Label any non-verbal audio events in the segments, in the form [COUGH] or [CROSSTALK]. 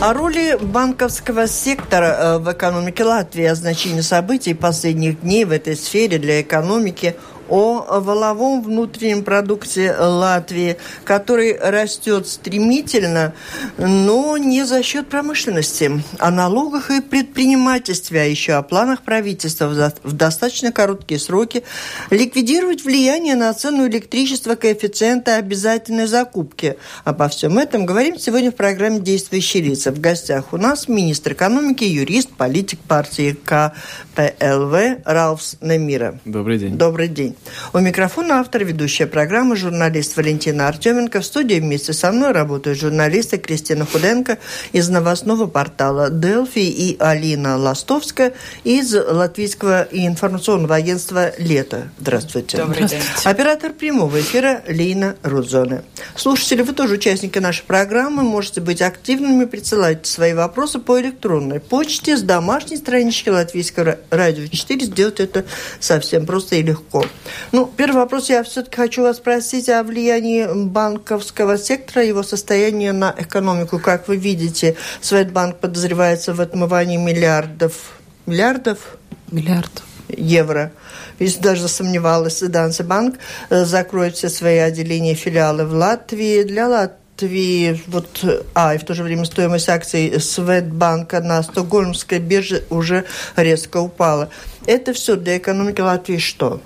О роли банковского сектора э, в экономике Латвии, о значении событий последних дней в этой сфере для экономики – о воловом внутреннем продукте Латвии, который растет стремительно, но не за счет промышленности, о налогах и предпринимательстве, а еще о планах правительства в достаточно короткие сроки ликвидировать влияние на цену электричества коэффициента обязательной закупки. Обо всем этом говорим сегодня в программе «Действующие лица». В гостях у нас министр экономики, юрист, политик партии КПЛВ Ралфс Немира. Добрый день. Добрый день. У микрофона автор ведущая программы журналист Валентина Артеменко. В студии вместе со мной работают журналисты Кристина Худенко из новостного портала «Делфи» и Алина Ластовская из латвийского информационного агентства «Лето». Здравствуйте. Добрый день. Оператор прямого эфира Лина Рудзоне. Слушатели, вы тоже участники нашей программы. Можете быть активными, присылать свои вопросы по электронной почте с домашней странички Латвийского радио 4. Сделать это совсем просто и легко. Ну, первый вопрос я все-таки хочу вас спросить о влиянии банковского сектора, его состояние на экономику. Как вы видите, Светбанк подозревается в отмывании миллиардов, миллиардов? Миллиард. Евро. Если даже засомневалась, Дансе банк э, закроет все свои отделения филиалы в Латвии. Для Латвии вот, а, и в то же время стоимость акций Светбанка на Стокгольмской бирже уже резко упала. Это все для экономики Латвии что?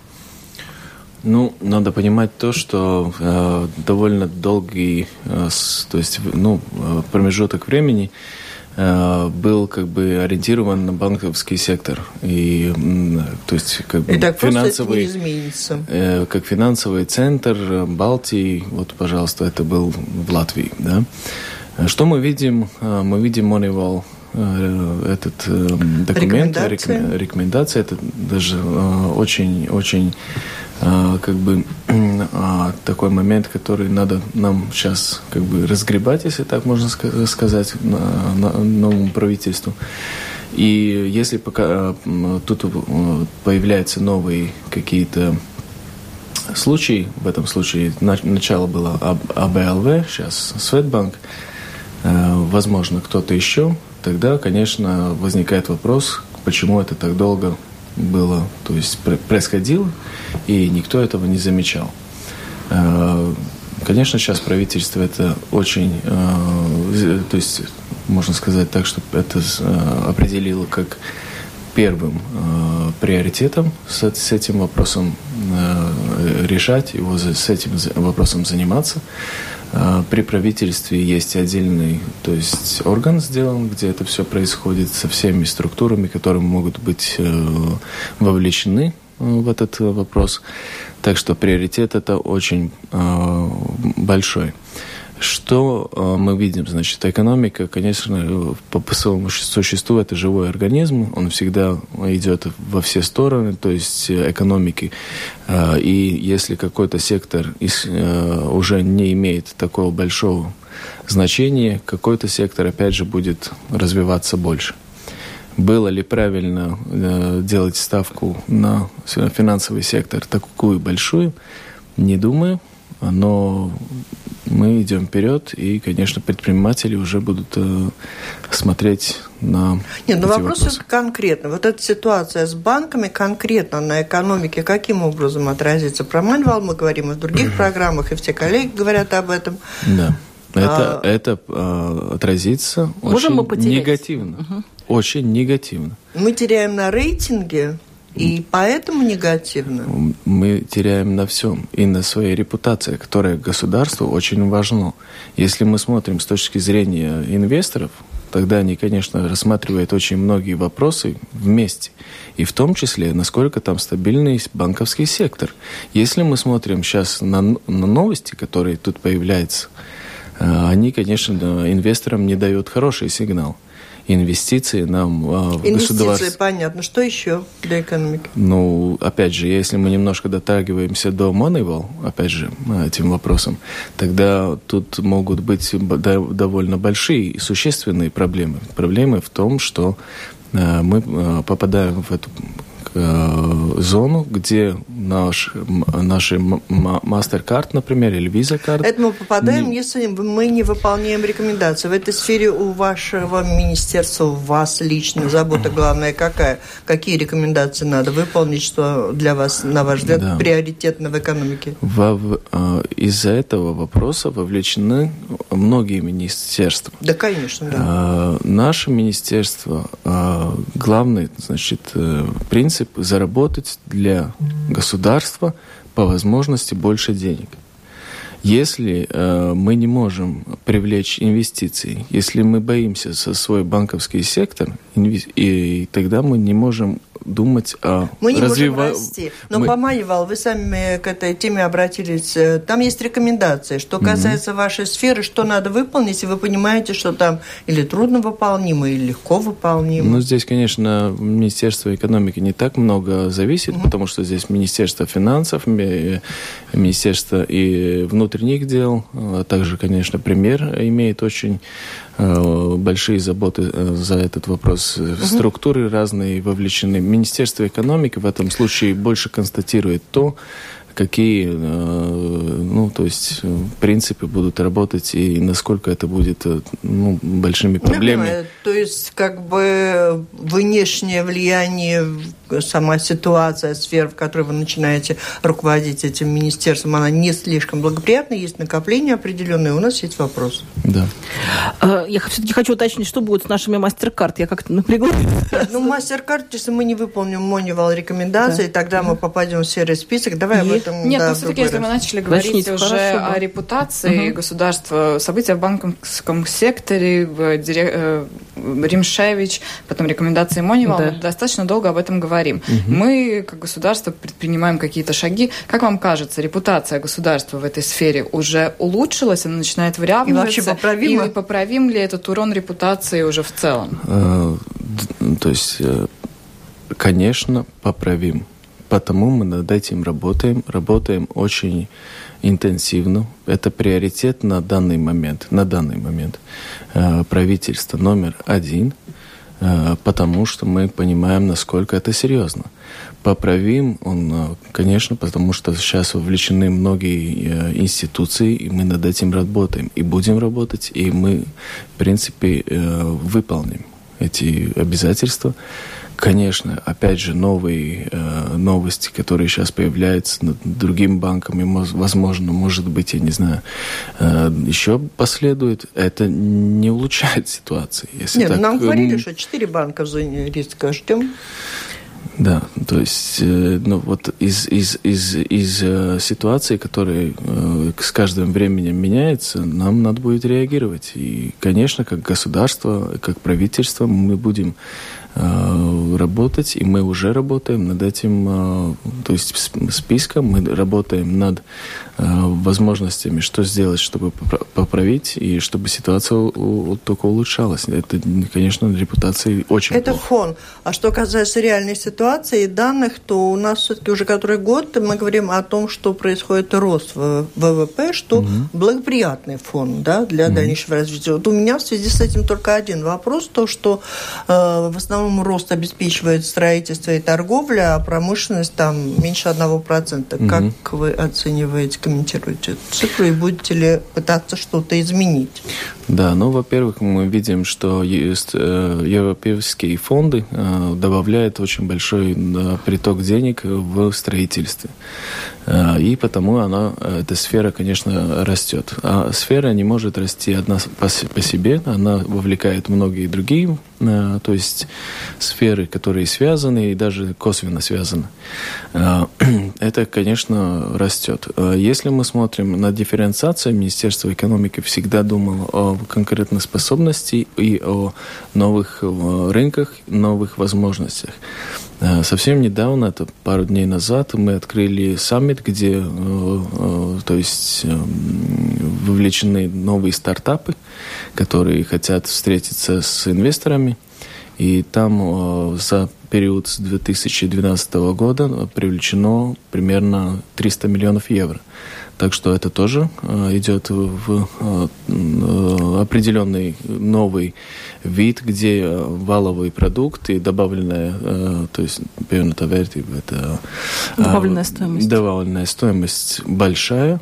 Ну, надо понимать то, что э, довольно долгий, э, с, то есть, ну, э, промежуток времени э, был как бы ориентирован на банковский сектор. И э, то есть как бы финансовый э, как финансовый центр Балтии вот пожалуйста это был в Латвии да. Что мы видим? Э, мы видим Moneywell э, этот документ рекомендация, рекомендация это даже очень очень а, как бы а, такой момент, который надо нам сейчас как бы разгребать, если так можно сказать, новому правительству. И если пока тут появляются новые какие-то случаи, в этом случае начало было АБЛВ, сейчас Светбанк, возможно, кто-то еще, тогда, конечно, возникает вопрос, почему это так долго было, то есть происходило, и никто этого не замечал. Э, конечно, сейчас правительство это очень, э, то есть можно сказать так, что это э, определило как первым приоритетом с, этим вопросом решать, его с этим вопросом заниматься. При правительстве есть отдельный то есть орган сделан, где это все происходит со всеми структурами, которые могут быть вовлечены в этот вопрос. Так что приоритет это очень э, большой. Что э, мы видим? Значит, экономика, конечно, по, своему существу это живой организм, он всегда идет во все стороны, то есть экономики. Э, и если какой-то сектор э, уже не имеет такого большого значения, какой-то сектор, опять же, будет развиваться больше. Было ли правильно э, делать ставку на финансовый сектор такую большую, не думаю, но мы идем вперед, и, конечно, предприниматели уже будут э, смотреть на Нет, но ну вопрос вопросы. конкретно. Вот эта ситуация с банками конкретно на экономике каким образом отразится? Про Мальвал мы говорим и в других программах, и все коллеги говорят об этом. Да. Это, а... это а, отразится Можем очень мы негативно. Угу. Очень негативно. Мы теряем на рейтинге, и поэтому негативно. Мы теряем на всем. И на своей репутации, которая государству очень важна. Если мы смотрим с точки зрения инвесторов, тогда они, конечно, рассматривают очень многие вопросы вместе. И в том числе, насколько там стабильный банковский сектор. Если мы смотрим сейчас на, на новости, которые тут появляются, Э, они, конечно, инвесторам не дают хороший сигнал инвестиции нам а, в Инвестиции, понятно. Что еще для экономики? Ну, опять же, если мы немножко дотрагиваемся до Moneywell, опять же, этим вопросом, тогда тут могут быть довольно большие и существенные проблемы. Проблемы в том, что э, мы попадаем в эту зону, где наш, наши MasterCard, например, или Visa карт. Это мы попадаем, не... если мы не выполняем рекомендации. В этой сфере у вашего министерства, у вас лично забота главная какая? Какие рекомендации надо выполнить, что для вас, на ваш взгляд, да. приоритетно в экономике? Во, а, из-за этого вопроса вовлечены многие министерства. Да, конечно, да. А, наше министерство, а, главный, значит, э, принцип заработать для государства по возможности больше денег. Если э, мы не можем привлечь инвестиции, если мы боимся со свой банковский сектор, инвес... и тогда мы не можем думать о Мы не развива... можем расти. Но, мы... Поманивал, вы сами к этой теме обратились. Э, там есть рекомендации. Что касается mm вашей сферы, что надо выполнить, и вы понимаете, что там или трудно выполнимо, или легко выполнимо. Ну, здесь, конечно, Министерство экономики не так много зависит, mm потому что здесь Министерство финансов, Министерство и внутренних дел, а также, конечно, премьер имеет очень Э, большие заботы э, за этот вопрос. Угу. Структуры разные вовлечены. Министерство экономики в этом случае больше констатирует то, какие, э, ну, то есть, принципы будут работать и насколько это будет, ну, большими проблемами. То есть, как бы внешнее влияние сама ситуация, сфера, в которой вы начинаете руководить этим министерством, она не слишком благоприятна, есть накопление определенное, у нас есть вопрос. Да. А, я все-таки хочу уточнить, что будет с нашими мастер-карт. Я как-то напряглась. Ну, мастер-карт, если мы не выполним Монивал рекомендации, да. тогда мы попадем в серый список. Давай об этом Нет, да, но все-таки, если мы начали говорить Начните, уже хорошо, о репутации угу. государства, события в банковском секторе, в дире... Э, Римшевич, потом рекомендации Монивал, да. мы достаточно долго об этом говорим говорим. Угу. Мы, как государство, предпринимаем какие-то шаги. Как вам кажется, репутация государства в этой сфере уже улучшилась, она начинает выравниваться? И вообще поправима? И поправим ли этот урон репутации уже в целом? А, то есть, э, конечно, поправим. Потому мы над этим работаем. Работаем очень интенсивно. Это приоритет на данный момент. На данный момент э, правительство номер один – Э, потому что мы понимаем, насколько это серьезно. Поправим он, э, конечно, потому что сейчас вовлечены многие э, институции, и мы над этим работаем, и будем работать, и мы, в принципе, выполним эти обязательства. Конечно, опять же, новые э, новости, которые сейчас появляются над другим банком, и, возможно, может быть, я не знаю, э, еще последует, это не улучшает ситуацию. Если Нет, так, нам говорили, что четыре банка в зоне риска ждем. Да, то есть, э, ну вот из, из, из, из э, ситуации, которая э, с каждым временем меняется, нам надо будет реагировать. И, конечно, как государство, как правительство мы будем Э, работать, и мы уже работаем над этим, э, то есть списком, мы работаем над э, возможностями, что сделать, чтобы поправить, и чтобы ситуация только улучшалась. Это, конечно, репутации очень Это плохо. фон. А что касается реальной ситуации и данных, то у нас все-таки уже который год мы говорим о том, что происходит рост ВВП, что угу. благоприятный фон да, для угу. дальнейшего развития. Вот у меня в связи с этим только один вопрос, то, что э, в основном основном рост обеспечивает строительство и торговля, а промышленность там меньше 1%. Угу. Как вы оцениваете, комментируете эту цифру и будете ли пытаться что-то изменить? Да, ну, во-первых, мы видим, что э, европейские фонды э, добавляют очень большой приток денег в строительстве. Э, и потому она, эта сфера, конечно, растет. А сфера не может расти одна по себе, она вовлекает многие другие, то есть сферы, которые связаны и даже косвенно связаны. [CLEARS THROAT] Это, конечно, растет. Если мы смотрим на дифференциацию, Министерство экономики всегда думало о конкретных способностей и о новых рынках, новых возможностях. Э, совсем недавно, это пару дней назад, мы открыли саммит, где, э, э, то есть, вовлечены новые стартапы, которые хотят встретиться с инвесторами. И там за период с 2012 года привлечено примерно 300 миллионов евро Так что это тоже идет в определенный новый вид, где валовый продукт и добавленная, то есть это добавленная стоимость. Добавленная стоимость большая.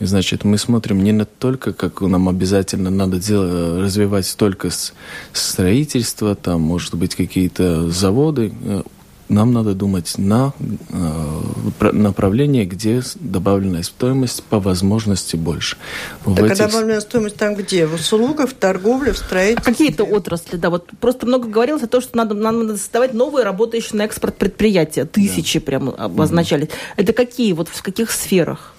Значит, мы смотрим не на только, как нам обязательно надо делать, развивать только строительство, там, может быть, какие-то заводы. Нам надо думать на э, направление, где добавленная стоимость по возможности больше. В так а этих... добавленная стоимость там где? В услугах, в торговле, в строительстве? А какие-то отрасли, да. Вот просто много говорилось о том, что надо, надо создавать новые работающие на экспорт предприятия. Тысячи да. прямо обозначались. Mm-hmm. Это какие? Вот в каких сферах?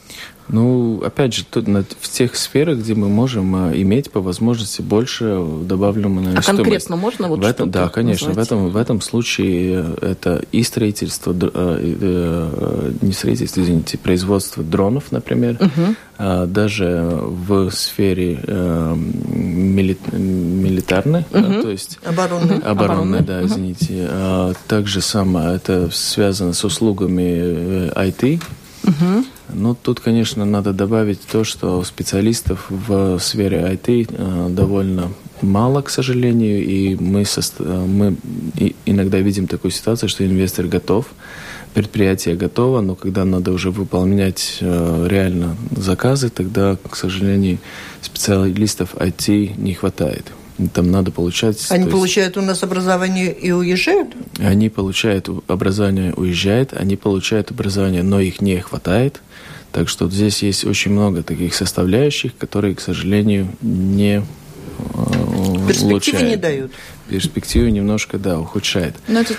Ну, опять же, тут, на, в тех сферах, где мы можем а, иметь по возможности больше добавленной а стоимости. конкретно можно вот в этом, Да, конечно. В этом, в этом случае это и строительство, э, э, не строительство, извините, производство дронов, например. Угу. А, даже в сфере э, мили, милитарной, угу. да, то есть... Оборонной. [LAUGHS] Оборонной, да, угу. извините. А, также самое, это связано с услугами IT, Угу. Ну, тут, конечно, надо добавить то, что специалистов в сфере IT э, довольно мало, к сожалению, и мы, со, мы иногда видим такую ситуацию, что инвестор готов, предприятие готово, но когда надо уже выполнять э, реально заказы, тогда, к сожалению, специалистов IT не хватает. Там надо получать... Они получают есть, у нас образование и уезжают? Они получают образование, уезжают, они получают образование, но их не хватает. Так что здесь есть очень много таких составляющих, которые, к сожалению, не э, Перспективы улучшают. не дают. Перспективы немножко, да, ухудшает. Но это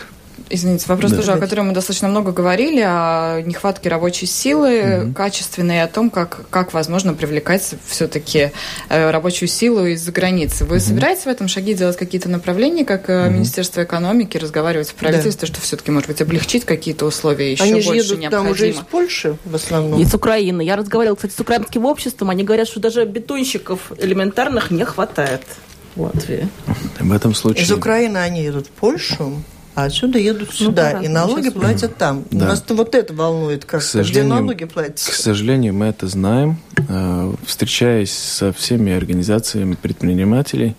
Извините, вопрос да. тоже, о котором мы достаточно много говорили, о нехватке рабочей силы, угу. качественной, о том, как, как возможно привлекать все-таки э, рабочую силу из-за границы. Вы угу. собираетесь в этом шаге делать какие-то направления, как угу. Министерство экономики, разговаривать в правительстве, да. что все-таки, может быть, облегчить какие-то условия еще Они больше едут необходимо? там уже из Польши в основном. И с Украины. Я разговаривала, кстати, с украинским обществом. Они говорят, что даже бетонщиков элементарных не хватает в Латвии. В этом случае... Из Украины они едут в Польшу, а отсюда едут ну сюда, ну, и налоги платят там. Да. Нас вот это волнует, как где налоги платят. К сожалению, мы это знаем. Э, встречаясь со всеми организациями предпринимателей,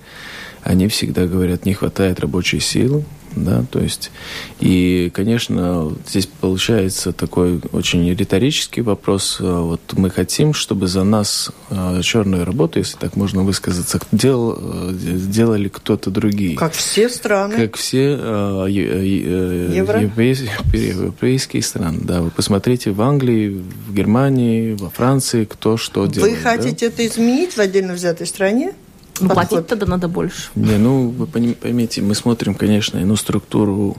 они всегда говорят, не хватает рабочей силы, да, то есть, и, конечно, здесь получается такой очень риторический вопрос, вот мы хотим, чтобы за нас э, черную работу, если так можно высказаться, делал, э, делали кто-то другие. Как все страны. Как все э, европейские, европейские страны, да, вы посмотрите в Англии, в Германии, во Франции, кто что делает. Вы хотите да? это изменить в отдельно взятой стране? Ну, платить тогда надо больше. Не, ну, вы поймите, мы смотрим, конечно, ну, структуру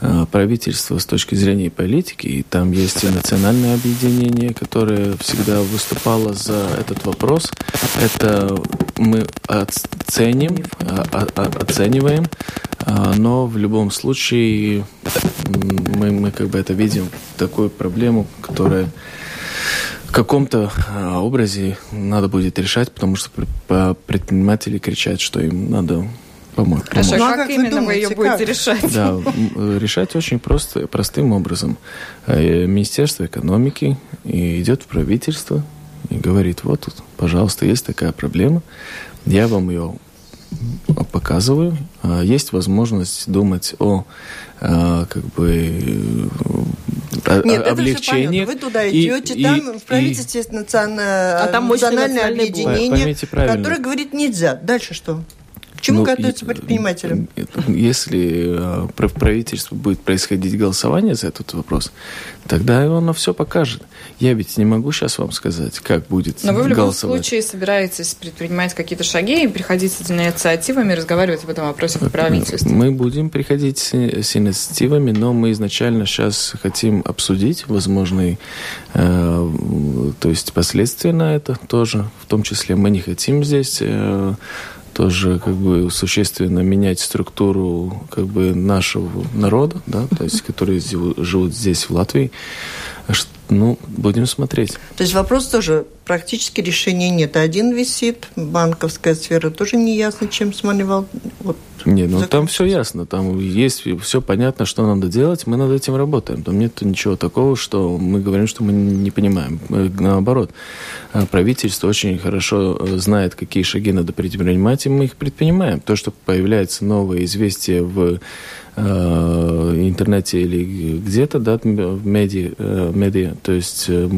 э, правительства с точки зрения политики, и там есть и национальное объединение, которое всегда выступало за этот вопрос. Это мы оценим, э, оцениваем, э, но в любом случае мы, мы как бы это видим, такую проблему, которая каком-то а, образе надо будет решать, потому что предприниматели кричат, что им надо помочь. Хорошо, ну, а как, как именно вы, думаете, вы ее будете как? решать? Да, решать очень просто, простым образом. Э, Министерство экономики идет в правительство и говорит, вот, пожалуйста, есть такая проблема, я вам ее показываю. А, есть возможность думать о как бы Нет, облегчениях. Вы туда идете, и, там и, в правительстве есть национальное, а там национальное объединение, которое говорит нельзя. Дальше что? К чему ну, готовятся предприниматели? Если э, в правительстве будет происходить голосование за этот вопрос, тогда оно все покажет. Я ведь не могу сейчас вам сказать, как будет Но вы в любом случае собираетесь предпринимать какие-то шаги и приходить с инициативами, разговаривать об этом вопросе в правительстве? Мы будем приходить с, с инициативами, но мы изначально сейчас хотим обсудить возможные, э, то есть последствия на это тоже. В том числе мы не хотим здесь... Э, тоже как бы существенно менять структуру как бы нашего народа, да, то есть [LAUGHS] которые живут здесь в Латвии. Ну, будем смотреть. То есть вопрос тоже практически решения нет. Один висит, банковская сфера тоже не ясно, чем сманивал. Вот, не, ну там все ясно. Там есть все понятно, что надо делать. Мы над этим работаем. Там нет ничего такого, что мы говорим, что мы не понимаем. Наоборот, э, правительство очень хорошо э, знает, какие шаги надо предпринимать, и мы их предпринимаем. То, что появляется новое известие в интернете или где-то, да, в медиа, э, медиа. То есть э,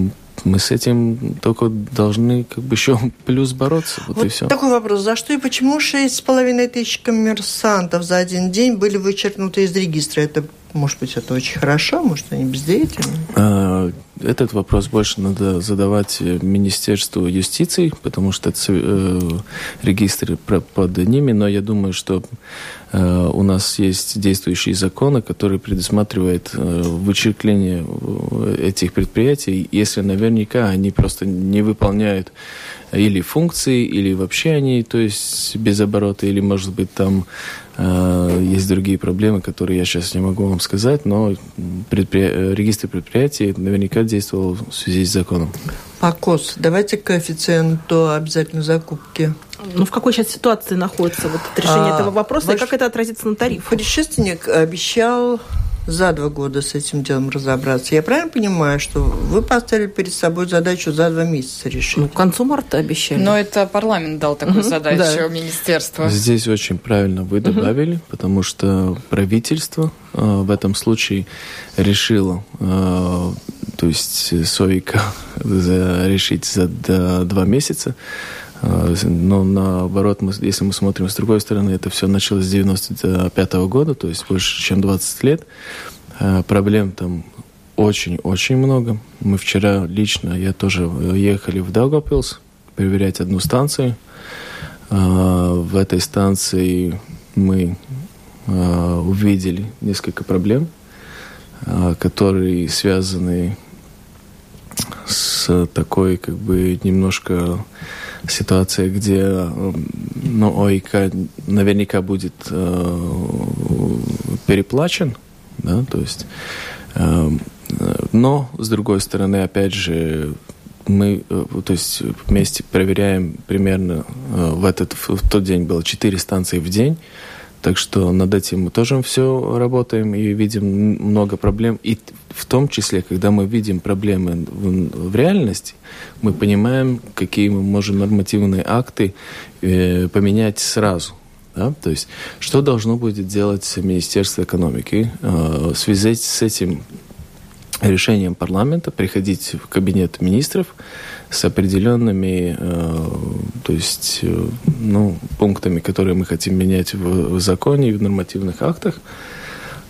мы с этим только должны как бы еще [LAUGHS] плюс бороться. Вот, вот и все. Такой вопрос. За что и почему шесть с половиной тысяч коммерсантов за один день были вычеркнуты из регистра? Это, может быть, это очень хорошо, может, они бездеятельны? Этот вопрос больше надо задавать Министерству юстиции, потому что э, регистры под ними, но я думаю, что Э, у нас есть действующие законы, которые предусматривают э, вычеркление э, этих предприятий, если наверняка они просто не выполняют или функции, или вообще они, то есть без оборота, или, может быть, там э, есть другие проблемы, которые я сейчас не могу вам сказать, но предпри... регистр предприятий наверняка действовал в связи с законом. ПАКОС, давайте к коэффициенту обязательной закупки. Ну, в какой сейчас ситуации находится вот это решение а, этого вопроса, ваш... и как это отразится на тарифах? Предшественник обещал за два года с этим делом разобраться. Я правильно понимаю, что вы поставили перед собой задачу за два месяца решить? Ну, к концу марта обещали. Но это парламент дал такую угу, задачу да. министерству. Здесь очень правильно вы добавили, угу. потому что правительство э, в этом случае решило, э, то есть СОИКа [LAUGHS] решить за два месяца. Э, но наоборот, мы, если мы смотрим с другой стороны, это все началось с 95 -го года, то есть больше, чем 20 лет. Э, проблем там очень-очень много. Мы вчера лично, я тоже ехали в Даугавпилс проверять одну станцию. Э, в этой станции мы увидели несколько проблем, которые связаны с такой как бы немножко ситуация, где ну, ОИК наверняка будет э, переплачен, да, то есть, э, но с другой стороны, опять же, мы, э, то есть вместе проверяем примерно э, в этот в тот день было 4 станции в день, так что над этим мы тоже все работаем и видим много проблем. И в том числе, когда мы видим проблемы в, в реальности, мы понимаем, какие мы можем нормативные акты э, поменять сразу. Да? То есть, что должно будет делать Министерство экономики э, в связи с этим решением парламента, приходить в кабинет министров, с определенными э, то есть, э, ну, пунктами, которые мы хотим менять в, в законе и в нормативных актах.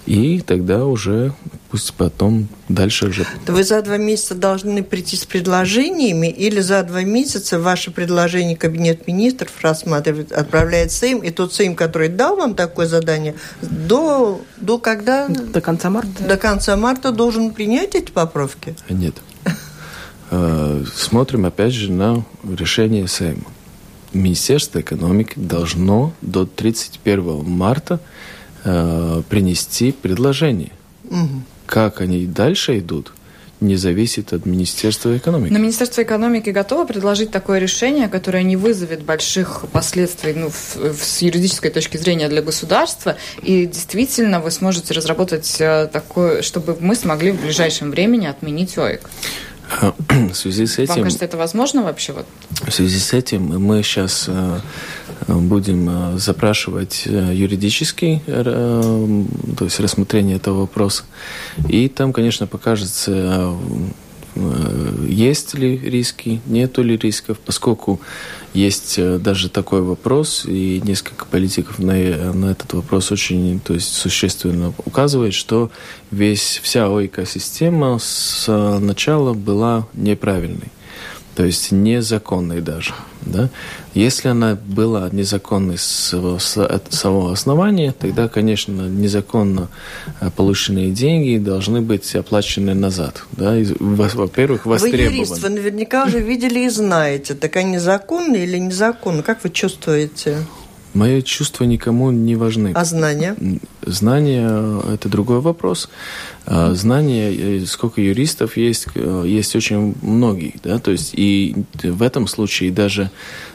И тогда уже пусть потом дальше уже... Вы за два месяца должны прийти с предложениями или за два месяца ваше предложение Кабинет министров рассматривает, отправляет Сейм, и тот Сейм, который дал вам такое задание, до, до когда? До конца марта. До конца марта должен принять эти поправки? Нет. Э, смотрим опять же на решение Сейма. Министерство экономики должно до 31 марта э, принести предложение. Угу. Как они дальше идут, не зависит от Министерства экономики. Но Министерство экономики готово предложить такое решение, которое не вызовет больших последствий ну, в, в, с юридической точки зрения для государства, и действительно вы сможете разработать э, такое, чтобы мы смогли в ближайшем времени отменить ОИК. В связи с этим... Вам кажется, это возможно вообще? Вот? В связи с этим мы сейчас э, будем э, запрашивать э, юридический, то есть рассмотрение этого вопроса. И там, конечно, покажется, есть ли риски, нету ли рисков, поскольку есть даже такой вопрос, и несколько политиков на, на этот вопрос очень то есть, существенно указывает, что весь, вся экосистема с начала была неправильной то есть незаконной даже. Да? Если она была незаконной с самого основания, тогда, конечно, незаконно э, полученные деньги должны быть оплачены назад. Да? Во-первых, востребованы. Вы юрист, вы наверняка уже видели и знаете, так они законные или незаконные? Как вы чувствуете? Мои чувства никому не важны. А знания? Знания – это другой вопрос. А, знания, э, сколько юристов есть, э, есть очень многие. Да? То есть и в этом случае даже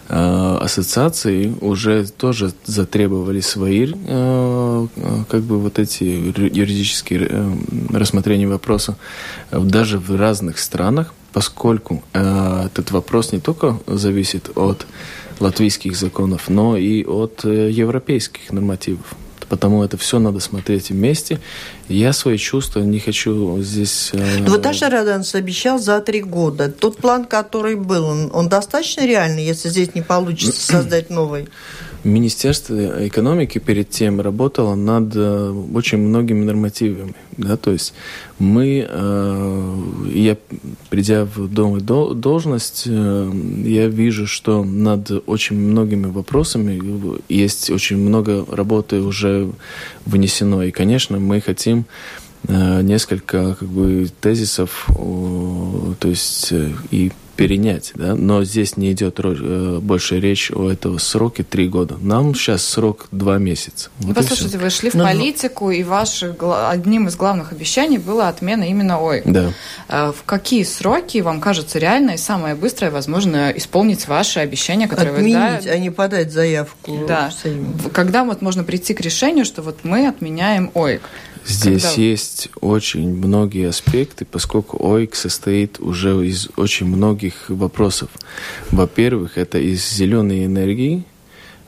э, ассоциации уже тоже затребовали свои как бы вот эти юридические рассмотрения вопроса даже в разных странах, поскольку этот вопрос не только зависит от латвийских законов, но и от э, европейских нормативов. Потому это все надо смотреть вместе. Я свои чувства не хочу здесь... Э, Но вот Аша Раданс обещал за три года. Тот план, который был, он, он достаточно реальный, если здесь не получится [CLEARS THROAT] создать новый? Министерство экономики перед тем работало над э, очень многими нормативами. Да? То есть мы, э, я придя в дом и должность, э, я вижу, что над очень многими вопросами есть очень много работы уже внесено. И, конечно, мы хотим несколько как бы, тезисов, то есть и перенять, да, но здесь не идет э, больше речь о этом сроке три года. Нам сейчас срок два месяца. Вот Послушайте, вы шли в но, ну, ну. политику, и ваше, одним из главных обещаний была отмена именно ОИК. Да. Э, в какие сроки вам кажется реально и самое быстрое возможно исполнить ваши обещания, которые Отменить, вы... Да, а не подать заявку. Да. Когда вот можно прийти к решению, что вот мы отменяем ОИК? Здесь Когда... есть очень многие аспекты, поскольку ОИК состоит уже из очень многих вопросов. Во-первых, это из зеленой энергии,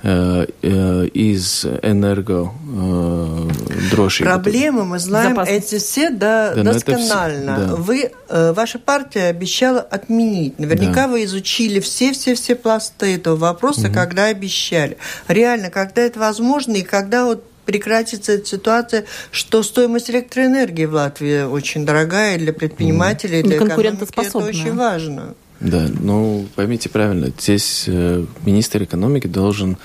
э, э, из энерго э, дрожи. Проблемы мы знаем Запас. эти все да, да, досконально. Все, да. Вы, ваша партия обещала отменить. Наверняка да. вы изучили все-все-все пласты этого вопроса, угу. когда обещали. Реально, когда это возможно и когда вот прекратится эта ситуация, что стоимость электроэнергии в Латвии очень дорогая для предпринимателей, для экономики. Это очень важно. Да, ну поймите правильно, здесь э, министр экономики должен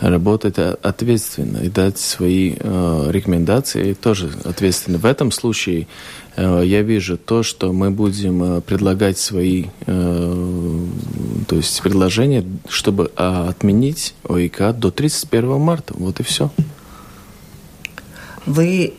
работать ответственно и дать свои э, рекомендации тоже ответственно. В этом случае э, я вижу то, что мы будем э, предлагать свои э, то есть предложения, чтобы э, отменить ОИК до 31 марта. Вот и все вы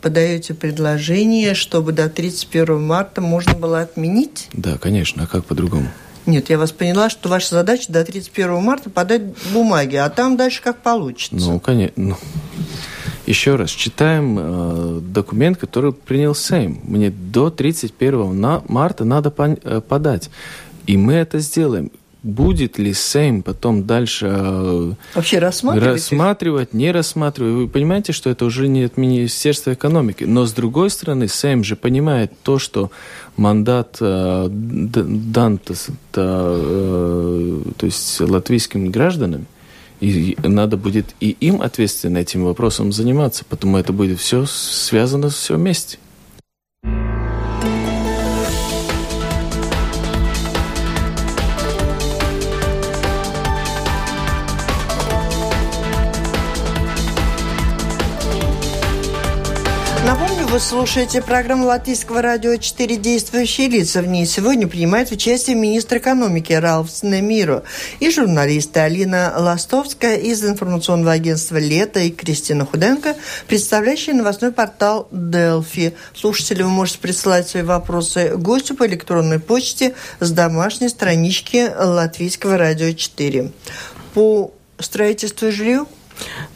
подаете предложение, чтобы до 31 марта можно было отменить? Да, конечно. А как по-другому? Нет, я вас поняла, что ваша задача до 31 марта подать бумаги, а там дальше как получится. Ну, конечно. Ну, еще раз, читаем э, документ, который принял Сейм. Мне до 31 марта надо э, подать. И мы это сделаем будет ли Сейм потом дальше э, Вообще рассматривать, рассматривать не рассматривать. Вы понимаете, что это уже не от Министерства экономики. Но с другой стороны, Сейм же понимает то, что мандат э, дан то, э, то есть латвийским гражданам, и надо будет и им ответственно этим вопросом заниматься, потому это будет все связано все вместе. Вы слушаете программу Латвийского радио «Четыре действующие лица». В ней сегодня принимает участие министр экономики Ралф Снемиро и журналисты Алина Ластовская из информационного агентства «Лето» и Кристина Худенко, представляющие новостной портал «Делфи». Слушатели, вы можете присылать свои вопросы гостю по электронной почте с домашней странички Латвийского радио 4. По строительству и жилью?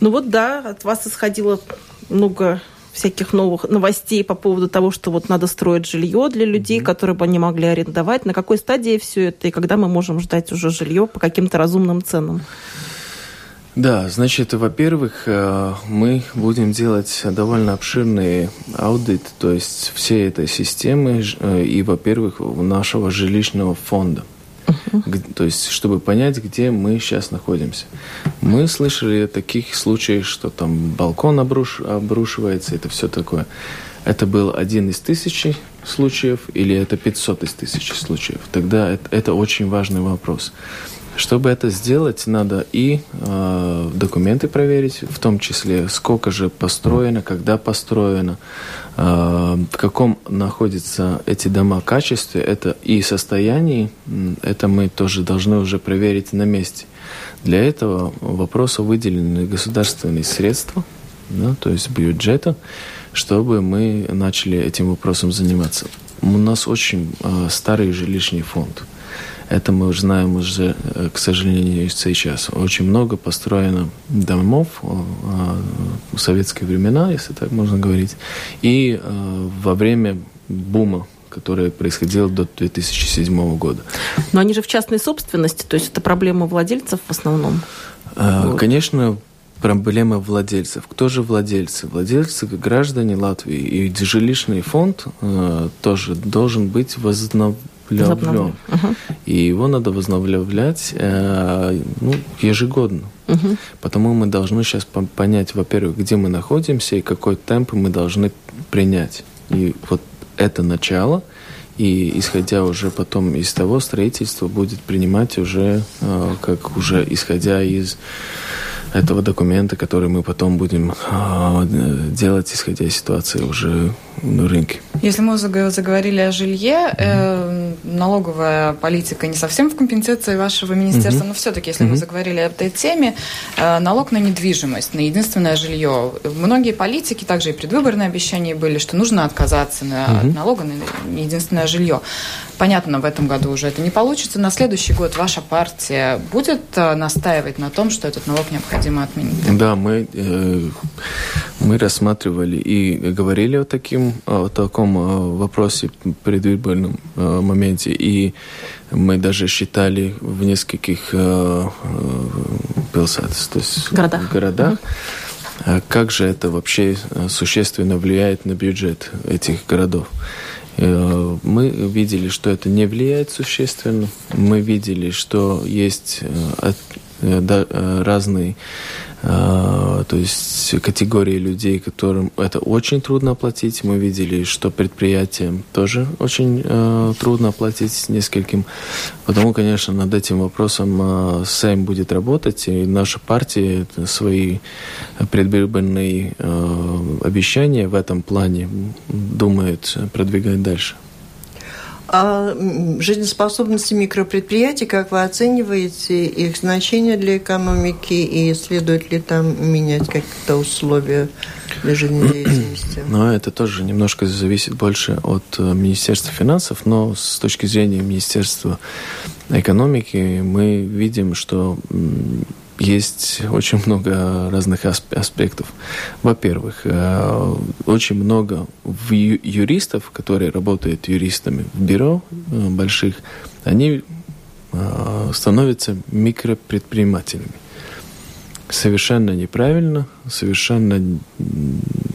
Ну вот да, от вас исходило много всяких новых новостей по поводу того, что вот надо строить жилье для людей, mm-hmm. которые бы они могли арендовать. На какой стадии все это и когда мы можем ждать уже жилье по каким-то разумным ценам? Да, значит, во-первых, э, мы будем делать довольно обширный аудит, то есть всей этой системы э, и, во-первых, нашего жилищного фонда. Uh-huh. То есть, чтобы понять, где мы сейчас находимся. Мы слышали таких случаях, что там балкон обруш... обрушивается, это все такое. Это был один из тысячи случаев или это 500 из тысячи случаев? Тогда это, это очень важный вопрос. Чтобы это сделать, надо и э, документы проверить, в том числе сколько же построено, когда построено, э, в каком находятся эти дома качестве, это и состоянии, это мы тоже должны уже проверить на месте. Для этого вопросу выделены государственные средства, да, то есть бюджета, чтобы мы начали этим вопросом заниматься. У нас очень э, старый жилищный фонд. Это мы уже знаем уже, э, к сожалению, сейчас. Очень много построено домов э, в советские времена, если так можно говорить, и э, во время бума которое происходило до 2007 года. Но они же в частной собственности, то есть это проблема владельцев в основном? Конечно, проблема владельцев. Кто же владельцы? Владельцы граждане Латвии. И жилищный фонд э, тоже должен быть возобновлен возобновлен. Угу. И его надо возобновлять э, ну, ежегодно. Угу. Потому мы должны сейчас понять, во-первых, где мы находимся и какой темп мы должны принять. И вот это начало, и исходя уже потом из того, строительство будет принимать уже, э, как уже исходя из этого документа, который мы потом будем э, делать, исходя из ситуации уже на рынке. Если мы заговорили о жилье, э, налоговая политика не совсем в компетенции вашего министерства, mm-hmm. но все-таки, если mm-hmm. мы заговорили об этой теме, э, налог на недвижимость, на единственное жилье. Многие политики, также и предвыборные обещания были, что нужно отказаться на, mm-hmm. от налога на единственное жилье. Понятно, в этом году уже это не получится. На следующий год ваша партия будет э, настаивать на том, что этот налог необходимо отменить? Да, мы, э, мы рассматривали и говорили о, таким, о таком э, вопросе в предвыборном э, моменте. И мы даже считали в нескольких э, э, то есть городах, городах как же это вообще существенно влияет на бюджет этих городов. Э, мы видели, что это не влияет существенно. Мы видели, что есть э, э, разные то есть категории людей, которым это очень трудно оплатить. Мы видели, что предприятиям тоже очень э, трудно оплатить нескольким. Потому, конечно, над этим вопросом э, Сейм будет работать, и наша партия свои предвыборные э, обещания в этом плане думает продвигать дальше. А жизнеспособности микропредприятий, как вы оцениваете их значение для экономики и следует ли там менять какие-то условия для жизнедеятельности? [CLEARS THROAT] Ну, это тоже немножко зависит больше от э, Министерства финансов, но с точки зрения Министерства экономики мы видим, что есть очень много разных аспектов. Во-первых, э, очень много юристов, которые работают юристами в бюро э, больших, они э, становятся микропредпринимателями совершенно неправильно, совершенно,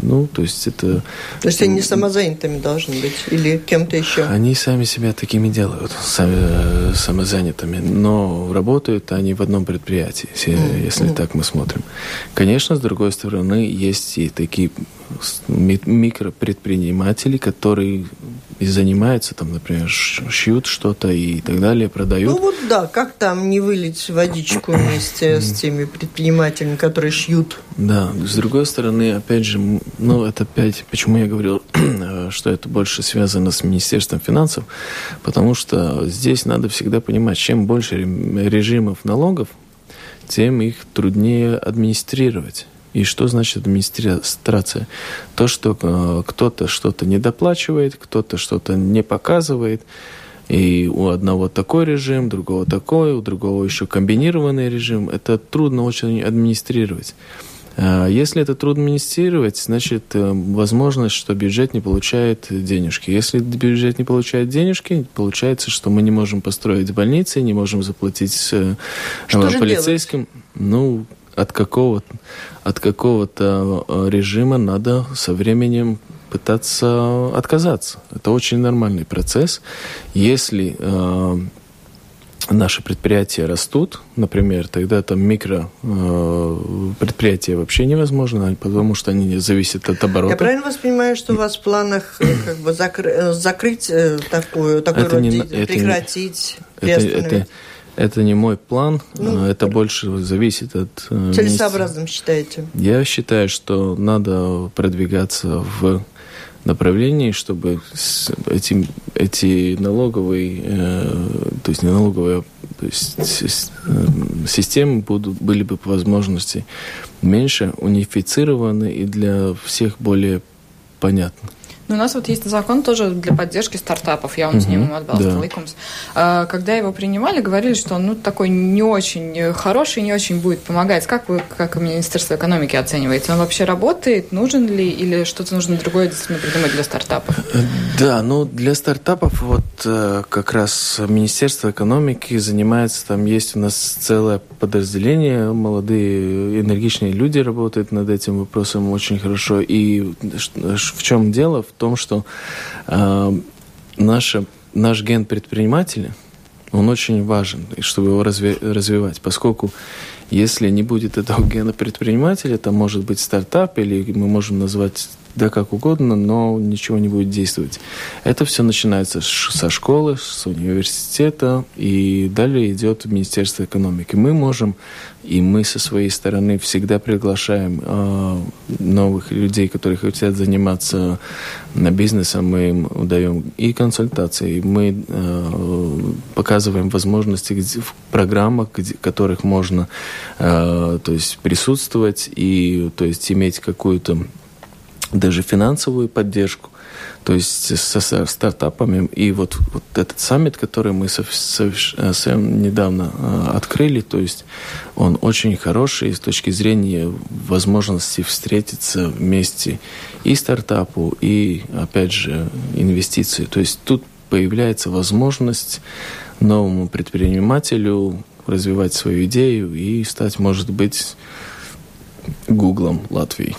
ну, то есть это... То есть они самозанятыми должны быть или кем-то еще? Они сами себя такими делают, сами, самозанятыми, но работают они в одном предприятии, если mm. так мы смотрим. Конечно, с другой стороны, есть и такие микропредприниматели, которые и занимаются, там, например, шьют что-то и так далее, продают. Ну вот да, как там не вылить водичку вместе с теми предпринимателями, которые шьют? Да, с другой стороны, опять же, ну это опять, почему я говорил, [CLEARS THROAT] что это больше связано с Министерством финансов, потому что здесь надо всегда понимать, чем больше режимов налогов, тем их труднее администрировать. И что значит администрация? То, что э, кто-то что-то недоплачивает, кто-то что-то не показывает. И у одного такой режим, у другого такой, у другого еще комбинированный режим. Это трудно очень администрировать. А если это трудно администрировать, значит, э, возможность, что бюджет не получает денежки. Если бюджет не получает денежки, получается, что мы не можем построить больницы, не можем заплатить э, что полицейским. Ну, от какого-то от какого-то э, режима надо со временем пытаться отказаться. Это очень нормальный процесс. Если э, наши предприятия растут, например, тогда там микро э, предприятия вообще невозможно, потому что они зависят от оборота. Я правильно вас понимаю, что у вас в планах э, как бы закрыть, закрыть такую, такой это род, не, прекратить это, это, Это не мой план, ну, это больше зависит от... Целесообразным считаете? Я считаю, что надо продвигаться в направлении, чтобы эти, эти налоговые, э, то есть не налоговые, то есть э, системы будут, были бы по возможности меньше унифицированы и для всех более понятны. Ну, у нас вот есть закон тоже для поддержки стартапов, я вам с ним отбалтал да. Когда его принимали, говорили, что он ну, такой не очень хороший, не очень будет помогать. Как вы, как Министерство экономики оцениваете? Он вообще работает? Нужен ли? Или что-то нужно другое действительно придумать для стартапов? Да, ну для стартапов вот э, как раз Министерство экономики занимается, там есть у нас целое подразделение, молодые энергичные люди работают над этим вопросом очень хорошо. И в чем дело? В том, что э, наша, наш ген предпринимателя, он очень важен, чтобы его разви развивать, поскольку если не будет этого [LAUGHS] гена предпринимателя, это может быть стартап, или мы можем назвать да как угодно, но ничего не будет действовать. Это все начинается со школы, с университета, и далее идет Министерство экономики. Мы можем, и мы со своей стороны всегда приглашаем э, новых людей, которые хотят заниматься бизнесом, мы им даем и консультации, мы э, показываем возможности где, в программах, где, в которых можно э, то есть присутствовать и то есть иметь какую-то даже финансовую поддержку, то есть со стартапами. И вот, вот этот саммит, который мы совсем недавно э, открыли, то есть он очень хороший с точки зрения возможности встретиться вместе и стартапу, и, опять же, инвестиции. То есть тут появляется возможность новому предпринимателю развивать свою идею и стать, может быть, Гуглом Латвии.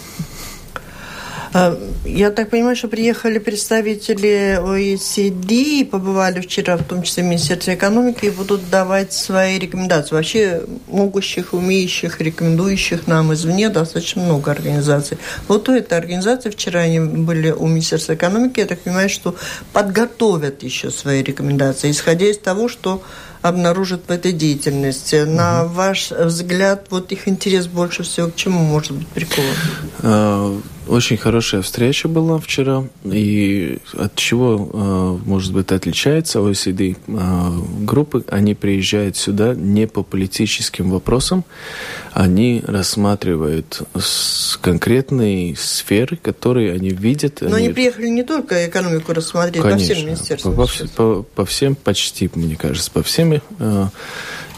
А, я так понимаю, что приехали представители OECD, побывали вчера, в том числе в Министерстве экономики, и будут давать свои рекомендации. Вообще могущих, умеющих, рекомендующих нам извне достаточно много организаций. Вот у этой организации вчера они были у Министерства экономики, я так понимаю, что подготовят еще свои рекомендации, исходя из того, что обнаружат в этой деятельности. На ваш взгляд, вот их интерес больше всего к чему может быть прикован? Очень хорошая встреча была вчера. И от чего, а, может быть, отличается OECD а, группы? Они приезжают сюда не по политическим вопросам. Они рассматривают конкретные сферы, которые они видят. Но они, они приехали не только экономику рассмотреть, Конечно, по всем министерствам. По, по, по всем почти, мне кажется, по всем э,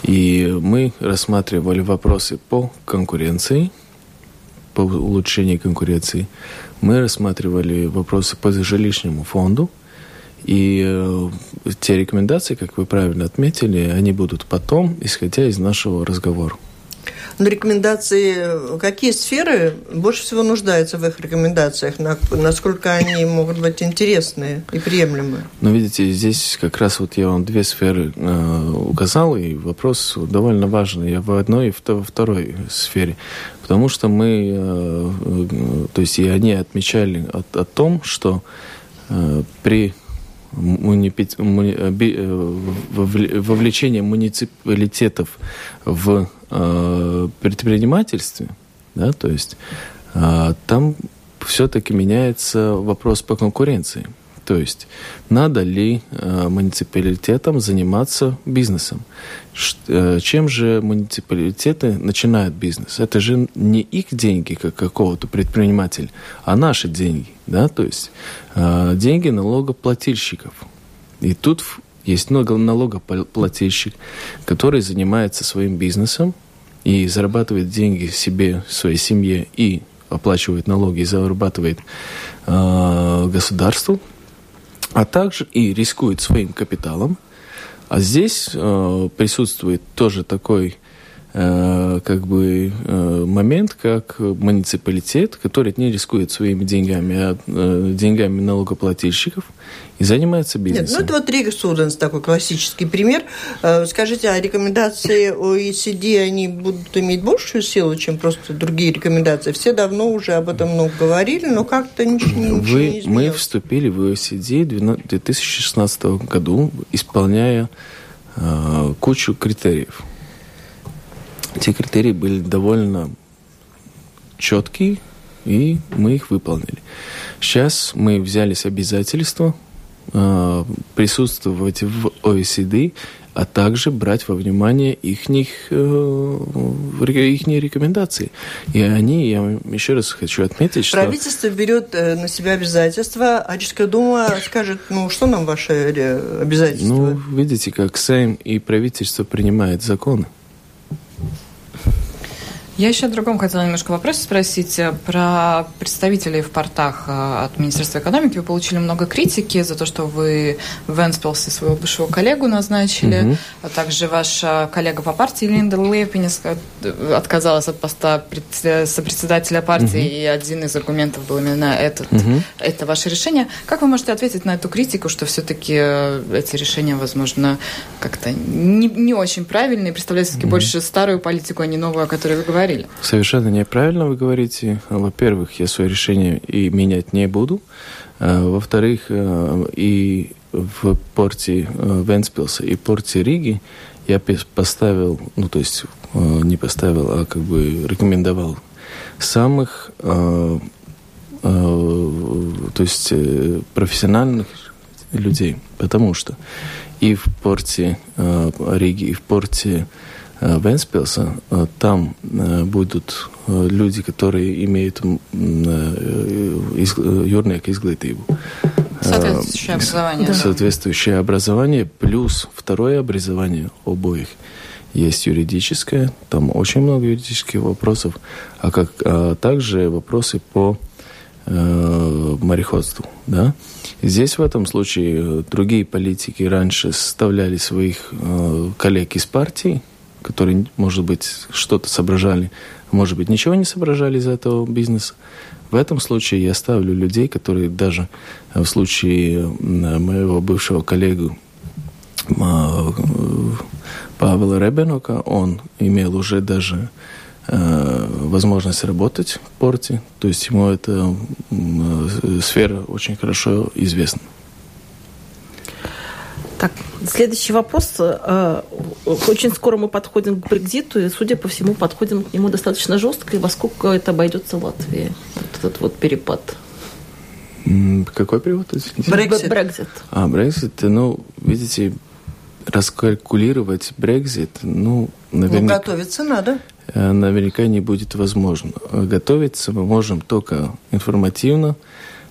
и мы рассматривали вопросы по конкуренции, по улучшению конкуренции. Мы рассматривали вопросы по жилищному фонду, и э, те рекомендации, как вы правильно отметили, они будут потом, исходя из нашего разговора. Но рекомендации, какие сферы больше всего нуждаются в их рекомендациях, насколько они могут быть интересные и приемлемые? Ну, видите, здесь как раз вот я вам две сферы э, указал, и вопрос довольно важный. Я в одной и во второй сфере. Потому что мы, э, э, то есть и они отмечали о, о том, что э, при вовлечение муниципалитетов в предпринимательстве, да, то есть там все-таки меняется вопрос по конкуренции. То есть надо ли э, муниципалитетам заниматься бизнесом? Ш, э, чем же муниципалитеты начинают бизнес? Это же не их деньги, как какого-то предпринимателя, а наши деньги. Да? То есть э, деньги налогоплательщиков. И тут есть много налогоплательщик, который занимается своим бизнесом и зарабатывает деньги себе, своей семье и оплачивает налоги и зарабатывает э, государству, а также и рискует своим капиталом. А здесь э, присутствует тоже такой э, как бы э, момент, как муниципалитет, который не рискует своими деньгами, а э, деньгами налогоплательщиков и занимается бизнесом. Нет, ну это вот Рига Суденс такой классический пример. Скажите, а рекомендации OECD, они будут иметь большую силу, чем просто другие рекомендации? Все давно уже об этом много говорили, но как-то ничего, ничего Вы, не изменилось. Мы вступили в OECD в 2016 году, исполняя э, кучу критериев. Те критерии были довольно четкие, и мы их выполнили. Сейчас мы взялись обязательства э, присутствовать в OECD а также брать во внимание их, их, их рекомендации. И они, я еще раз хочу отметить, что... Правительство берет э, на себя обязательства, а Чешская Дума скажет, ну, что нам ваши э, обязательства? Ну, видите, как Сейм и правительство принимают законы. Я еще о другом хотела немножко вопрос спросить. Э, про представителей в портах э, от Министерства экономики. Вы получили много критики за то, что вы в Энспилсе своего бывшего коллегу назначили. Угу. А также ваша коллега по партии Линда Лепинис э, отказалась от поста сопредседателя партии. Угу. И один из аргументов был именно этот. Угу. Это ваше решение. Как вы можете ответить на эту критику, что все-таки эти решения, возможно, как-то не, не очень правильные, представляют все-таки угу. больше старую политику, а не новую, о которой вы говорите? Говорили. Совершенно неправильно вы говорите. Во-первых, я свое решение и менять не буду. А, во-вторых, э, и в порте э, Венспилса и порте Риги я поставил, ну то есть э, не поставил, а как бы рекомендовал самых, то есть профессиональных людей, потому что и в порте Риги, и в порте Венспилса, э, там э, будут люди, которые имеют юрnieku изглытыву. Соответствующее образование. Да. Соответствующее образование плюс второе образование обоих. Есть юридическое, там очень много юридических вопросов, а, как, а также вопросы по э, мореходству. Да? Здесь в этом случае другие политики раньше составляли своих э, коллег из партии, которые, может быть, что-то соображали, может быть, ничего не соображали из этого бизнеса. В этом случае я ставлю людей, которые даже в случае моего бывшего коллегу Павла Ребенока, он имел уже даже э, возможность работать в порте, то есть ему эта сфера очень хорошо известна. Так, следующий вопрос. Э, очень скоро мы подходим к Брекзиту, и, судя по всему, подходим к нему достаточно жестко. И во сколько это обойдется Латвии? Вот этот вот перепад. Какой перевод? Брексит. Брекзит. А, Брексит. Ну, видите, раскалькулировать Брекзит, ну, наверняка... Ну, готовиться надо. Э, наверняка не будет возможно. Готовиться мы можем только информативно,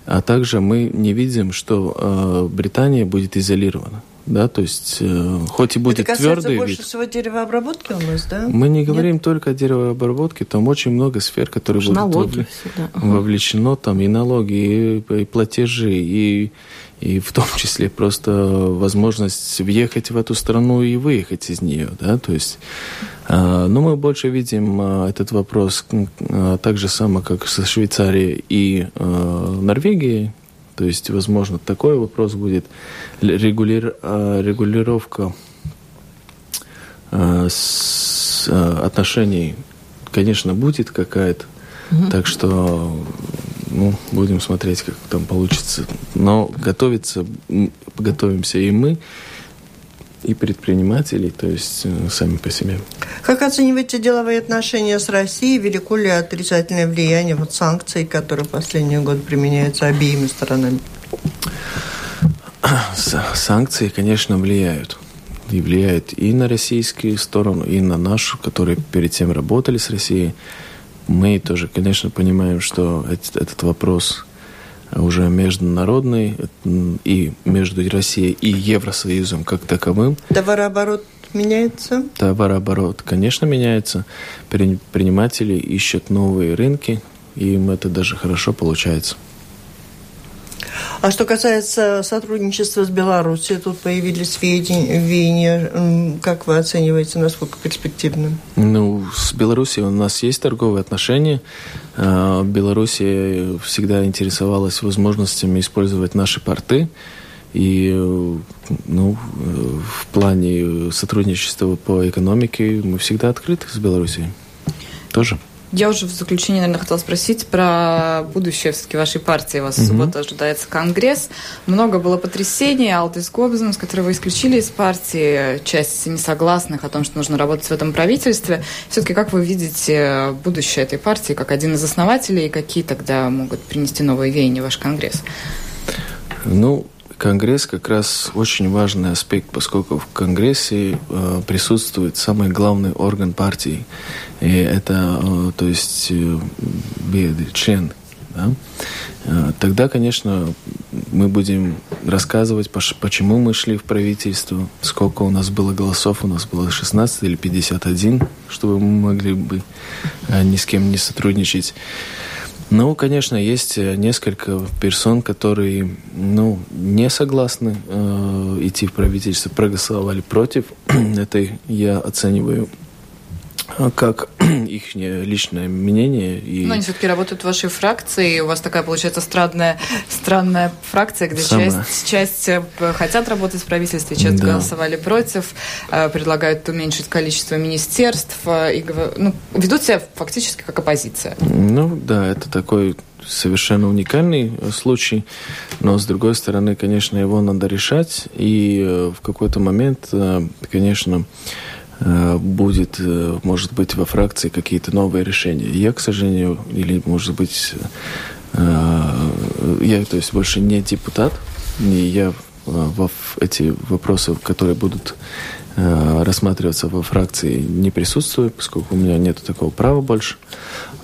а также мы не видим, что э, Британия будет изолирована да, то есть э, хоть и будет Это твердый больше вид. всего деревообработки у нас, да? Мы не говорим Нет? только о деревообработке, там очень много сфер, которые будут налоги вовле... [LAUGHS] вовлечено, там и налоги, и, и платежи, и, и в том [LAUGHS] числе просто возможность въехать в эту страну и выехать из нее, да, то есть, э, но мы больше видим э, этот вопрос э, так же само, как со Швейцарией и э, Норвегией, то есть, возможно, такой вопрос будет. Регулир, а, регулировка а, с а, отношений, конечно, будет какая-то. Угу. Так что ну, будем смотреть, как там получится. Но готовиться, готовимся и мы, и предпринимателей, то есть э, сами по себе. Как оцениваете деловые отношения с Россией? Велико ли отрицательное влияние вот санкций, которые в последние годы применяются обеими сторонами? Санкции, конечно, влияют. И влияют и на российскую сторону, и на нашу, которые перед тем работали с Россией. Мы тоже, конечно, понимаем, что этот, этот вопрос уже международный и между Россией и Евросоюзом как таковым. Товарооборот меняется? Товарооборот, конечно, меняется. Предприниматели ищут новые рынки, и им это даже хорошо получается. А что касается сотрудничества с Беларусью, тут появились веяния. Как вы оцениваете, насколько перспективным? Ну, с Беларусью у нас есть торговые отношения. А, Беларусь всегда интересовалась возможностями использовать наши порты. И ну, в плане сотрудничества по экономике мы всегда открыты с Беларусью. Тоже. Я уже в заключение, наверное, хотела спросить про будущее все-таки вашей партии. У вас mm-hmm. в субботу ожидается конгресс. Много было потрясений. Алтис Гобзенс, которого вы исключили из партии, часть несогласных о том, что нужно работать в этом правительстве. Все-таки как вы видите будущее этой партии как один из основателей, и какие тогда могут принести новые веяния в ваш конгресс? Ну, Конгресс как раз очень важный аспект, поскольку в Конгрессе э, присутствует самый главный орган партии. И это, э, то есть, э, член. Да? Э, тогда, конечно, мы будем рассказывать, почему мы шли в правительство, сколько у нас было голосов, у нас было 16 или 51, чтобы мы могли бы э, ни с кем не сотрудничать. Ну, конечно, есть э, несколько персон, которые ну, не согласны э, идти в правительство, проголосовали против. [CLEARS THROAT] Это я оцениваю как [CLEARS THROAT] их личное мнение. И... Но они все-таки работают в вашей фракции, и у вас такая, получается, странная, странная фракция, где Самая... часть, часть э, хотят работать в правительстве, часть да. голосовали против, э, предлагают уменьшить количество министерств, э, и ну, ведут себя фактически как оппозиция. Ну да, это такой совершенно уникальный случай, но с другой стороны, конечно, его надо решать, и в какой-то момент, конечно, будет, э, может быть, во фракции какие-то новые решения. Я, к сожалению, или, может быть, э, я, то есть, больше не депутат, и я во эти вопросы, которые будут рассматриваться во фракции, не присутствую, поскольку у меня нет такого права больше.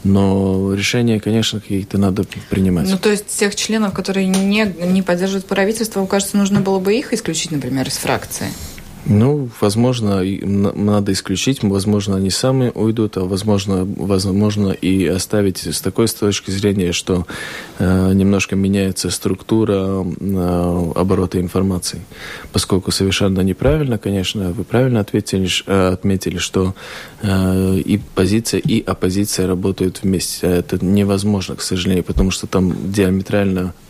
Но решения, конечно, какие-то надо принимать. Ну, то есть тех членов, которые не, не поддерживают правительство, вам кажется, нужно было бы их исключить, например, из фракции? Ну, возможно, надо исключить, возможно, они сами уйдут, а возможно, возможно и оставить с такой точки зрения, что э, немножко меняется структура э, оборота информации. Поскольку совершенно неправильно, конечно, вы правильно ответили, э, отметили, что э, и позиция, и оппозиция работают вместе. Это невозможно, к сожалению, потому что там диаметрально а,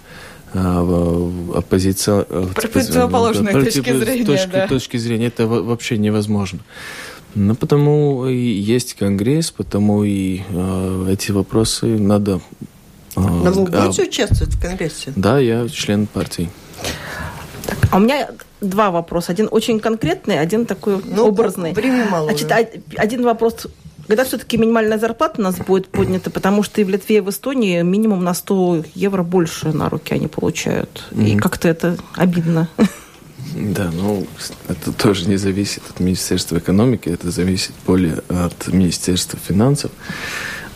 оппозиция... Э, Противоположной да, точки зрения, точки, да. точки зрения это вообще невозможно. Ну, потому и есть Конгресс, потому и э, эти вопросы надо... Э, Но вы будете а, участвовать в Конгрессе? Да, я член партии. Так, а у меня два вопроса. Один очень конкретный, один такой ну, образный. Мало. Значит, один вопрос когда все-таки минимальная зарплата у нас будет поднята, потому что и в Литве, и в Эстонии минимум на 100 евро больше на руки они получают. Mm-hmm. И как-то это обидно. Да, ну, это тоже не зависит от Министерства экономики, это зависит более от Министерства финансов.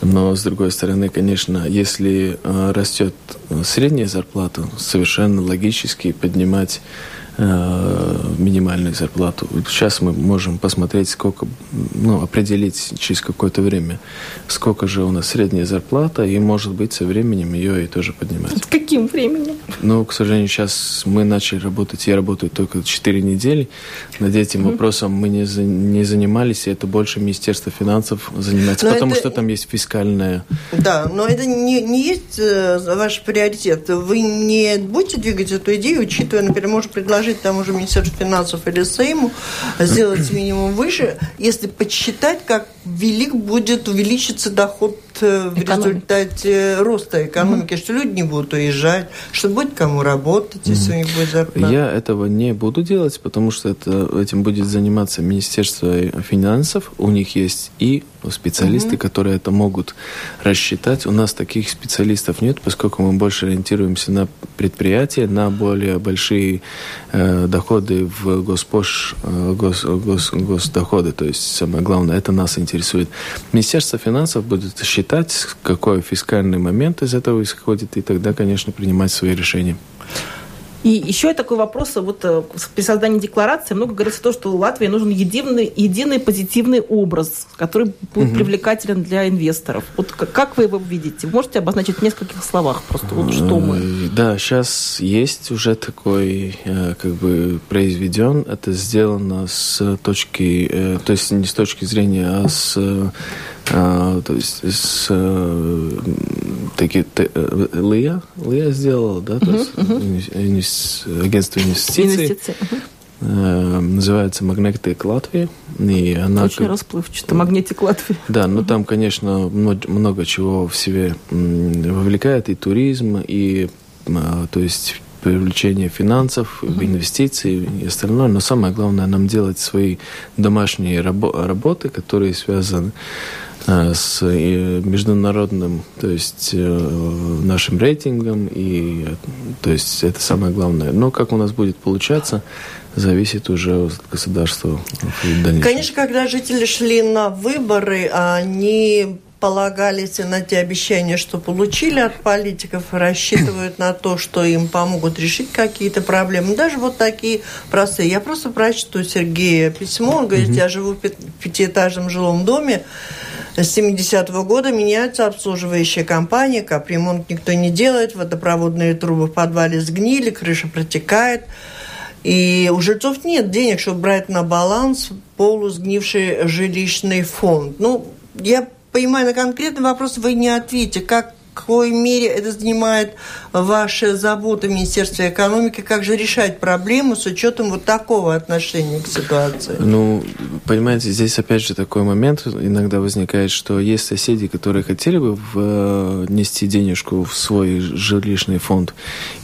Но, с другой стороны, конечно, если э, растет средняя зарплата, совершенно логически поднимать Э, минимальную зарплату. Сейчас мы можем посмотреть, сколько, ну, определить через какое-то время, сколько же у нас средняя зарплата, и, может быть, со временем ее и тоже поднимать. С каким временем? Ну, к сожалению, сейчас мы начали работать, я работаю только 4 недели. Над этим mm-hmm. вопросом мы не, за, не занимались, и это больше Министерство финансов занимается, но потому это... что там есть фискальная... Да, но это не, не есть э, ваш приоритет. Вы не будете двигать эту идею, учитывая, например, может предложить предложить тому же Министерству финансов или Сейму сделать [CLEARS THROAT] минимум выше, если подсчитать, как велик будет увеличиться доход в Экономи. результате роста экономики, mm-hmm. что люди не будут уезжать, что будет кому работать, если mm-hmm. у них будет зарплата. Я этого не буду делать, потому что это, этим будет заниматься Министерство финансов. У них есть и специалисты, mm-hmm. которые это могут рассчитать. У нас таких специалистов нет, поскольку мы больше ориентируемся на предприятия, на более большие э, доходы в госпош, э, гос, гос, госдоходы. То есть самое главное, это нас интересует. Министерство финансов будет считать, какой фискальный момент из этого исходит, и тогда, конечно, принимать свои решения. И еще такой вопрос. Вот э, при создании декларации много говорится о том, что Латвии нужен единый, единый позитивный образ, который будет угу. привлекателен для инвесторов. Вот как вы его видите? Можете обозначить в нескольких словах просто, вот что мы? Э, да, сейчас есть уже такой, э, как бы, произведен. Это сделано с точки, то есть не с точки зрения, а с а, то есть с э, такие э, Лия, Лия сделала, да, то есть uh-huh. агентство инвестиций. Инвестиции. Uh-huh. Называется Magnetic Латвия. И она Очень как... расплывчато. Магнитик Латвии. Да, но там, конечно, много, много чего в себе вовлекает и туризм, и а, то есть привлечение финансов, uh-huh. инвестиций и остальное. Но самое главное нам делать свои домашние рабо- работы, которые связаны э, с э, международным, то есть э, нашим рейтингом, и то есть это самое главное. Но как у нас будет получаться, зависит уже от государства в дальнейшем. Конечно, когда жители шли на выборы, они полагались на те обещания, что получили от политиков, рассчитывают на то, что им помогут решить какие-то проблемы. Даже вот такие простые. Я просто прочту Сергея письмо. Он говорит, я живу в пятиэтажном жилом доме. С 70-го года меняются обслуживающие компании, капремонт никто не делает, водопроводные трубы в подвале сгнили, крыша протекает. И у жильцов нет денег, чтобы брать на баланс полусгнивший жилищный фонд. Ну, я понимаю, на конкретный вопрос вы не ответите. Как какой мере это занимает ваша забота Министерства экономики? Как же решать проблему с учетом вот такого отношения к ситуации? Ну, понимаете, здесь опять же такой момент иногда возникает, что есть соседи, которые хотели бы внести денежку в свой жилищный фонд,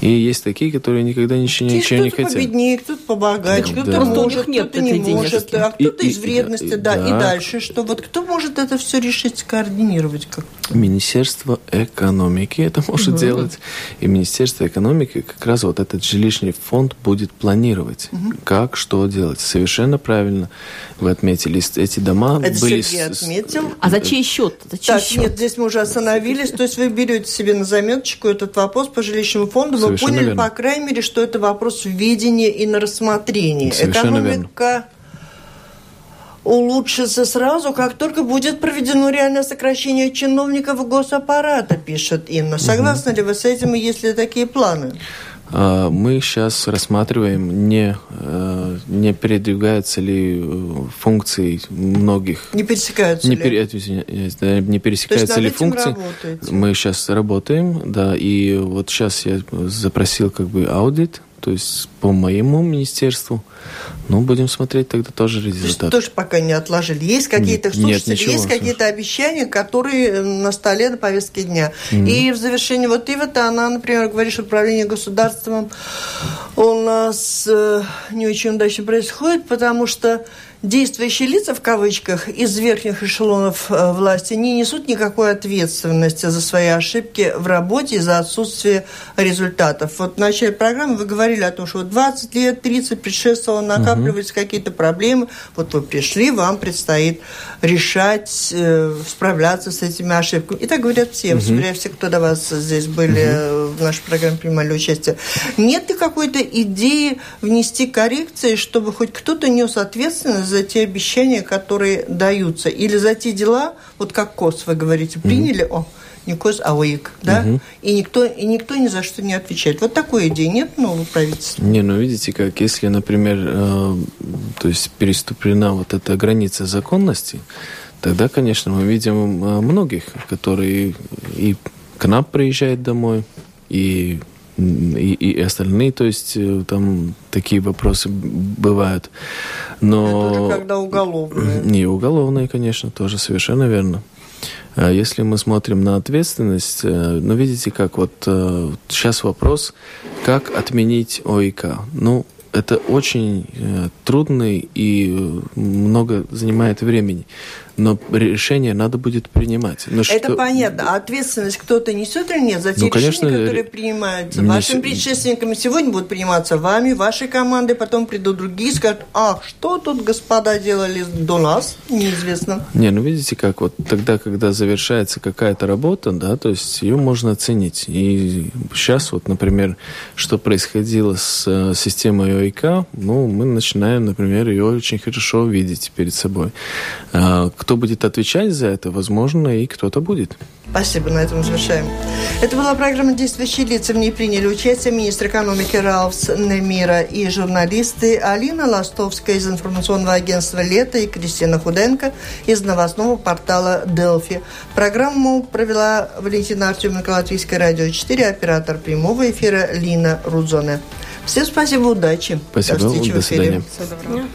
и есть такие, которые никогда ничего, ничего не хотят. Кто-то победнее, кто-то побогаче, да, кто-то да. может, кто-то не может, а кто-то из вредности, и, да, да, и дальше что? Вот кто может это все решить, скоординировать как? Министерство экономики это может угу. делать. И Министерство экономики как раз вот этот жилищный фонд будет планировать, угу. как, что делать. Совершенно правильно вы отметили. Эти дома это были... Сергей отметил. А за чей счет? За чей так, счет? нет, здесь мы уже остановились. То есть вы берете себе на заметочку этот вопрос по жилищному фонду. Вы поняли, верно. по крайней мере, что это вопрос введения и на рассмотрение. Совершенно Экономика верно улучшится сразу, как только будет проведено реальное сокращение чиновников госаппарата, пишет Инна. Согласны угу. ли вы с этим, и есть ли такие планы? А, мы сейчас рассматриваем, не, э, не передвигаются ли э, функции многих... Не пересекаются не ли? Пере, не пересекаются ли функции. Работаете? Мы сейчас работаем, да, и вот сейчас я запросил как бы аудит то есть по моему министерству. Ну, будем смотреть тогда тоже результат. То тоже пока не отложили. Есть какие-то, нет, слушатели, есть какие-то обещания, которые на столе на повестке дня. Mm-hmm. И в завершении вот Ива-то она, например, говорит, что управление государством у нас э, не очень удачно происходит, потому что действующие лица, в кавычках, из верхних эшелонов э, власти не несут никакой ответственности за свои ошибки в работе и за отсутствие результатов. Вот в начале программы вы говорили о том, что 20 лет, 30 предшествовало, накапливались угу. какие-то проблемы. Вот вы пришли, вам предстоит решать, э, справляться с этими ошибками. И так говорят все, угу. все, кто до вас здесь были угу. в нашей программе, принимали участие. Нет ли какой-то идеи внести коррекции, чтобы хоть кто-то нес ответственность за те обещания, которые даются, или за те дела, вот как КОС, вы говорите, приняли, mm-hmm. о, не КОС, а ОИК, да, угу. и, никто, и никто ни за что не отвечает. Вот такой идеи нет нового правительства? Не, ну видите как, если, например, э, то есть переступлена вот эта граница законности, тогда, конечно, мы видим э, многих, которые и к нам приезжают домой, и и, и остальные, то есть э, там такие вопросы бывают. Но... Это уже когда уголовные. [CLEARS THROAT] Не уголовные, конечно, тоже совершенно верно. А если мы смотрим на ответственность, э, ну, видите, как вот сейчас э, вопрос, как отменить ОИК. Ну, это очень трудный и много занимает времени но решение надо будет принимать. Но Это что... понятно. А ответственность кто-то несет или нет за те ну, конечно, решения, которые принимаются? Не... Вашими предшественниками сегодня будут приниматься вами, вашей командой, потом придут другие и скажут, ах, что тут господа делали до нас, неизвестно. Не, ну видите как, вот тогда, когда завершается какая-то работа, да, то есть ее можно оценить. И сейчас вот, например, что происходило с э, системой ОИК, ну, мы начинаем, например, ее очень хорошо видеть перед собой. А, кто будет отвечать за это, возможно, и кто-то будет. Спасибо, на этом завершаем. Это была программа «Действующие лица». В ней приняли участие министр экономики Ралфс Немира и журналисты Алина Ластовская из информационного агентства «Лето» и Кристина Худенко из новостного портала «Делфи». Программу провела Валентина Артеменко, Латвийское радио 4, оператор прямого эфира Лина Рудзоне. Всем спасибо, удачи. Спасибо, до, встречи до свидания. Всего доброго.